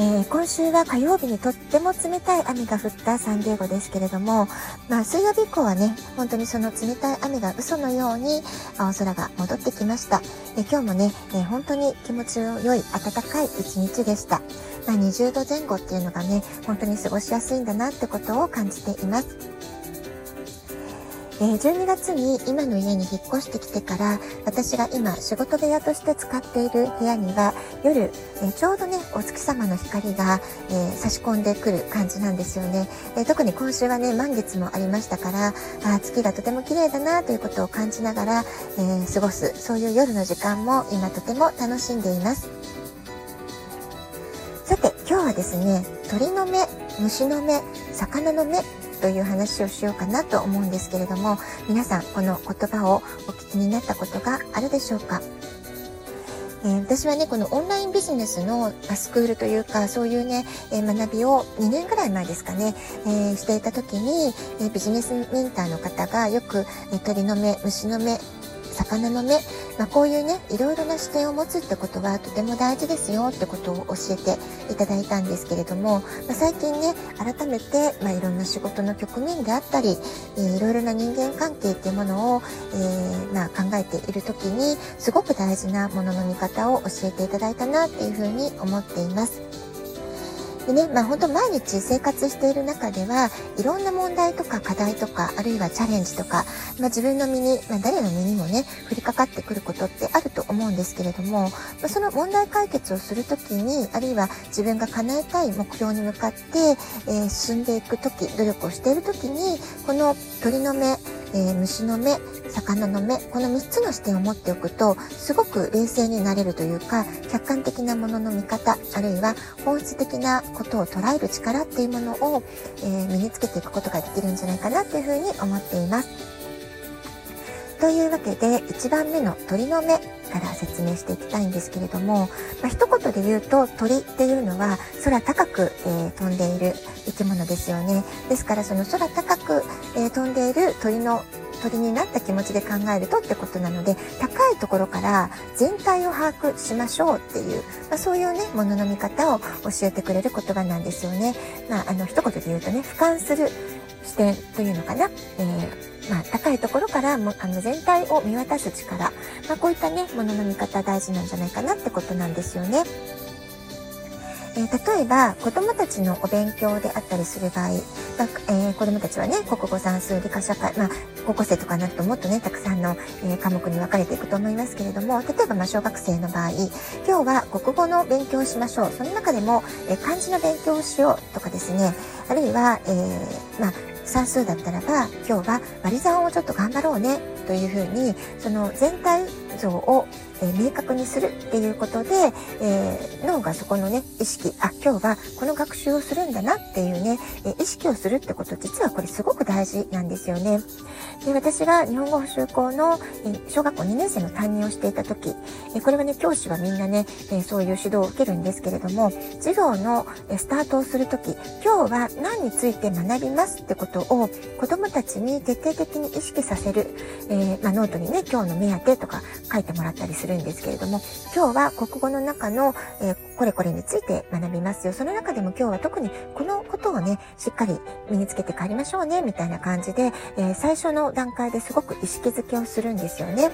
えー、今週は火曜日にとっても冷たい雨が降ったサンディエゴですけれども、まあ、水曜日以降はね、本当にその冷たい雨が嘘のように青空が戻ってきました。え、今日もね、えー、本当に気持ちの良い暖かい一日でした。まあ、20度前後っていうのがね、本当に過ごしやすいんだなってことを感じています。えー、12月に今の家に引っ越してきてから私が今仕事部屋として使っている部屋には夜、え、ちょうどねお月様の光が、え、差し込んでくる感じなんですよね、え特に今週はね満月もありましたからあ月がとても綺麗だなということを感じながら、え過ごすそういう夜の時間も今とても楽しんでいます。さて今日はですね鳥の目虫の目魚の目という話をしようかなと思うんですけれども皆さんこの言葉をお聞きになったことがあるでしょうか？えー、私はねこのオンラインビジネスのスクールというかそういうね、えー、学びを2年ぐらい前ですかね、えー、していた時に、えビジネスメンターの方がよく、え鳥の目虫の目魚の目、まあ、こういうねいろいろな視点を持つってことはとても大事ですよってことを教えていただいたんですけれども、まあ、最近ね改めて、まあ、いろんな仕事の局面であったり、えー、いろいろな人間関係っていうものを、えー、まあ、考えている時にすごく大事なものの見方を教えていただいたなっていうふうに思っています。でね、まあ本当毎日生活している中では、いろんな問題とか課題とか、あるいはチャレンジとか、まあ自分の身に、まあ誰の身にもね、降りかかってくることってあると思うんですけれども、まあ、その問題解決をするときに、あるいは自分が叶えたい目標に向かって、えー、進んでいくとき、努力をしているときに、この鳥の目、えー、虫の目、魚の目、この3つの視点を持っておくと、すごく冷静になれるというか、客観的なものの見方、あるいは本質的なことを捉える力っていうものを、えー、身につけていくことができるんじゃないかなっていうふうに思っています。というわけで、1番目の鳥の目から説明していきたいんですけれども、まあ、一言で言うと鳥っていうのは空高く、えー、飛んでいる生き物ですよね。ですからその空高く、えー、飛んでいる鳥の鳥になった気持ちで考えるとってことなので高いところから全体を把握しましょうっていう、まあ、そういうねものの見方を教えてくれる言葉なんですよね。まあ、あの一言で言うとね俯瞰する視点というのかな、えー、まあ、高いところからもあの全体を見渡す力、まあ、こういったねものの見方大事なんじゃないかなってことなんですよね。えー、例えば子どもたちのお勉強であったりする場合、まあえー、子どもたちはね国語算数理科社会、まあ、高校生とかになるともっとねたくさんの、えー、科目に分かれていくと思いますけれども例えばま小学生の場合今日は国語の勉強をしましょう。その中でも、え漢字の勉強をしようとかですね。あるいは、えまあ算数だったらば今日は割り算をちょっと頑張ろうねというふうにその全体像をえ明確にするっていうことで、えー、脳がそこのね意識あ今日はこの学習をするんだなっていうね、え意識をするってこと実はこれすごく大事なんですよね。で私が日本語補習校の、え小学校2年生の担任をしていた時、えこれはね教師はみんなね、えそういう指導を受けるんですけれども授業のスタートをする時今日は何について学びますってことを子どもたちに徹底的に意識させる、えー、まあ、ノートにね今日の目当てとか書いてもらったりするんですけれども、今日は国語の中の、えー、これこれについて学びますよ。その中でも今日は特にこのことをね、しっかり身につけて帰りましょうね、みたいな感じで、えー、最初の段階ですごく意識づけをするんですよね。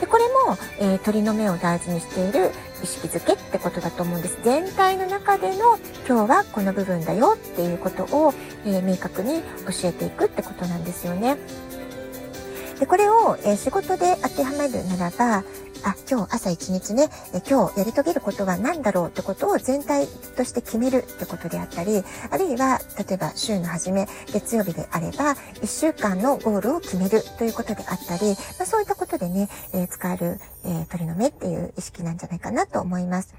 で、これも、えー、鳥の目を大事にしている意識づけってことだと思うんです。全体の中での今日はこの部分だよっていうことを、え明確に教えていくってことなんですよね。でこれを、え仕事で当てはめるならばあ、今日朝一日ね、え今日やり遂げることは何だろうってことを全体として決めるってことであったり、あるいは、例えば週の初め、月曜日であれば、1週間のゴールを決めるということであったり、まあ、そういったことでね、え、使える、えー、鳥の目っていう意識なんじゃないかなと思います。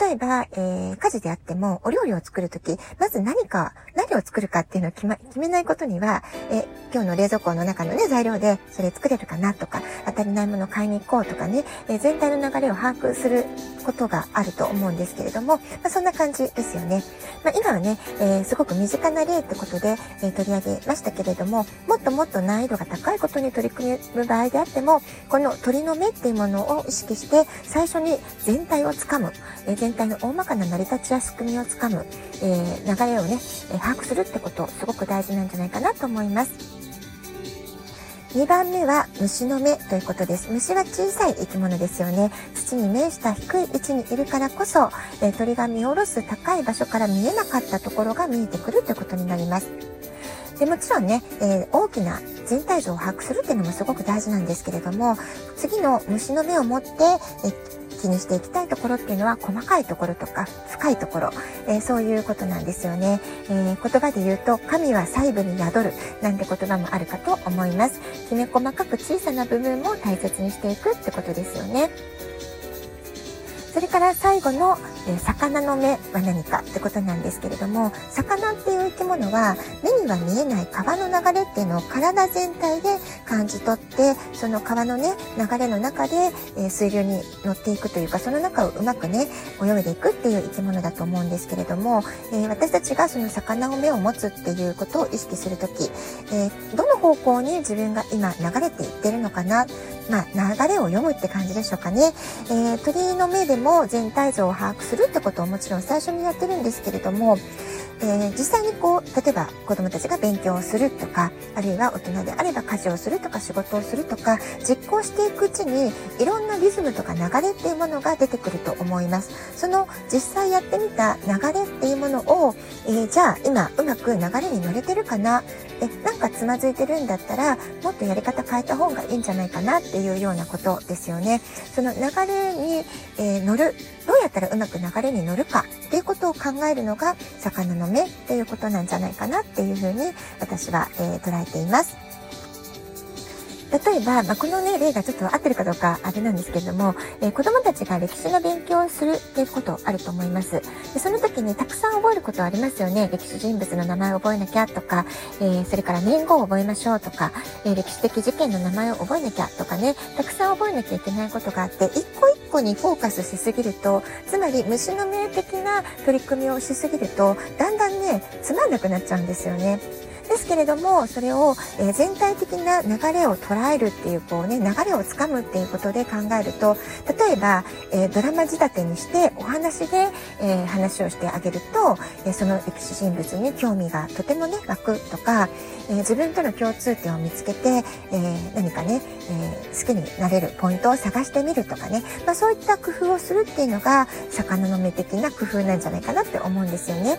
例えば、え、家事であっても、お料理を作るとき、まず何か、何を作るかっていうのを決,、ま、決めないことには、え今日の冷蔵庫の中のね、材料でそれ作れるかなとか、当たりないもの買いに行こうとかね、え全体の流れを把握することがあると思うんですけれども、まあ、そんな感じですよね。まあ、今はね、えー、すごく身近な例ってことで、えー、取り上げましたけれども、もっともっと難易度が高いことに取り組む場合であっても、この鳥の目っていうものを意識して、最初に全体をつかむ、えー、全体の大まかな成り立ちや仕組みをつかむ、え流れをね、え把握するってこと、すごく大事なんじゃないかなと思います。2番目は虫の目ということです。虫は小さい生き物ですよね。土に面した低い位置にいるからこそ、えー、鳥が見下ろす高い場所から見えなかったところが見えてくるということになります。でもちろんね、えー、大きな全体像を把握するっていうのもすごく大事なんですけれども、次の虫の目を持って、えー気にしていきたいところっていうのは細かいところとか深いところ、えー、そういうことなんですよね、えー、言葉で言うと神は細部に宿るなんて言葉もあるかと思います。きめ細かく小さな部分も大切にしていくってことですよね。それから最後の、え、魚の目は何かってことなんですけれども魚っていう生き物は目には見えない川の流れっていうのを体全体で感じ取ってその川のね流れの中で、え、水流に乗っていくというかその中をうまくね泳いでいくっていう生き物だと思うんですけれども、え、私たちがその魚の目を持つっていうことを意識する時、えどの方向に自分が今流れていってるのかなまあ、流れを読むって感じでしょうかね。えー、鳥の目でも全体像を把握するってことをもちろん最初にやってるんですけれども、えー、実際にこう、例えば子供たちが勉強をするとか、あるいは大人であれば家事をするとか仕事をするとか、実行していくうちにいろんなリズムとか流れっていうものが出てくると思います。その実際やってみた流れっていうものを、えー、じゃあ今うまく流れに乗れてるかな？え、なんかつまずいてるんだったら、もっとやり方変えた方がいいんじゃないかなっていうようなことですよね。その流れに、えー、乗る、どうやったらうまく流れに乗るかっていうことを考えるのが、魚の目っていうことなんじゃないかなっていうふうに私は、えー、捉えています。例えば、まあ、このね、例がちょっと合ってるかどうかあれなんですけれども、えー、子供たちが歴史の勉強をするっていうことあると思います。でその時にたくさん覚えることありますよね。歴史人物の名前を覚えなきゃとか、えー、それから年号を覚えましょうとか、え、歴史的事件の名前を覚えなきゃとかね、たくさん覚えなきゃいけないことがあって、一個一個にフォーカスしすぎると、つまり虫の目的な取り組みをしすぎると、だんだんね、つまんなくなっちゃうんですよね。ですけれども、それを、え、全体的な流れを捉えるっていう、こうね、流れをつかむっていうことで考えると、例えば、え、ドラマ仕立てにしてお話で、え、話をしてあげると、えその歴史人物に興味がとてもね、湧くとか、え自分との共通点を見つけて、え何かね、え好きになれるポイントを探してみるとかね、まあ、そういった工夫をするっていうのが、魚の目的な工夫なんじゃないかなって思うんですよね。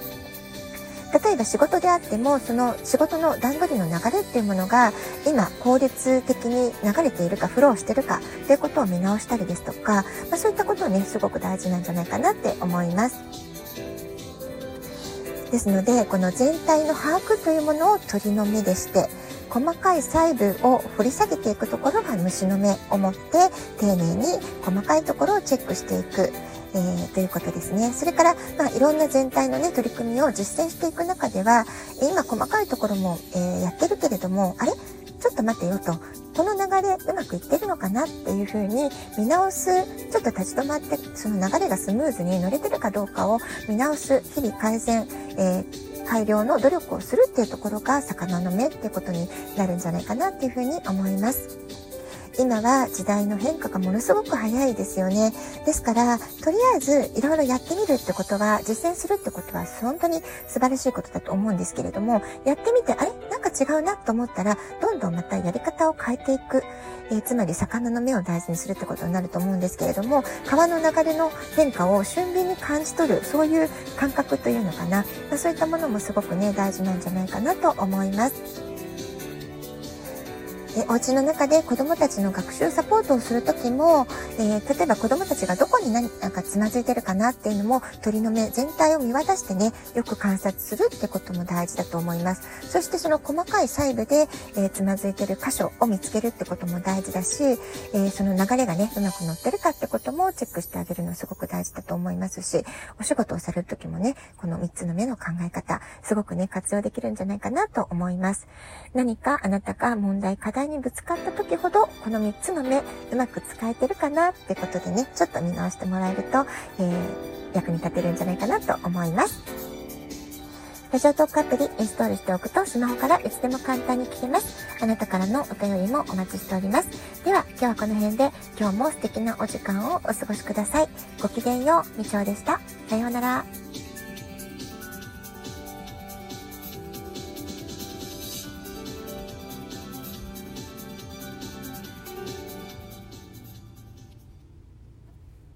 例えば仕事であってもその仕事の段取りの流れっていうものが今効率的に流れているかフローしてるかということを見直したりですとか、まあ、そういったことをねすごく大事なんじゃないかなって思います。ですのでこの全体の把握というものを鳥の目でして細かい細部を掘り下げていくところが虫の目を持って丁寧に細かいところをチェックしていく。えー、ということですね。それから、まあ、いろんな全体のね、取り組みを実践していく中では、え今細かいところも、えー、やってるけれども、あれ？ちょっと待てよと、この流れうまくいってるのかなっていうふうに見直す、ちょっと立ち止まって、その流れがスムーズに乗れてるかどうかを見直す、日々改善、えー、改良の努力をするっていうところが魚の目っていうことになるんじゃないかなっていうふうに思います。今は時代の変化がものすごく早いですよね。ですから、とりあえずいろいろやってみるってことは、実践するってことは本当に素晴らしいことだと思うんですけれども、やってみて、あれ？なんか違うなと思ったら、どんどんまたやり方を変えていく。えー、つまり魚の目を大事にするってことになると思うんですけれども、川の流れの変化を俊敏に感じ取る、そういう感覚というのかな。まあ、そういったものもすごくね、大事なんじゃないかなと思います。えお家の中で子供たちの学習サポートをするときも、えー、例えば子供たちがどこに何なんかつまずいてるかなっていうのも鳥の目全体を見渡してね、よく観察するってことも大事だと思います。そしてその細かい細部で、えー、つまずいてる箇所を見つけるってことも大事だし、えー、その流れがね、うまく乗ってるかってこともチェックしてあげるのすごく大事だと思いますし、お仕事をされるときもね、この3つの目の考え方、すごくね、活用できるんじゃないかなと思います。何かあなたが問題、課題にぶつかった時ほど、この3つの目、うまく使えてるかなってことでね、ちょっと見直してもらえると、えー、役に立てるんじゃないかなと思います。ラジオトークアプリインストールしておくとスマホからいつでも簡単に聞けます。あなたからのお便りもお待ちしております。では今日はこの辺で今日も素敵なお時間をお過ごしください。ごきげんよう、みちょうでした。さようなら。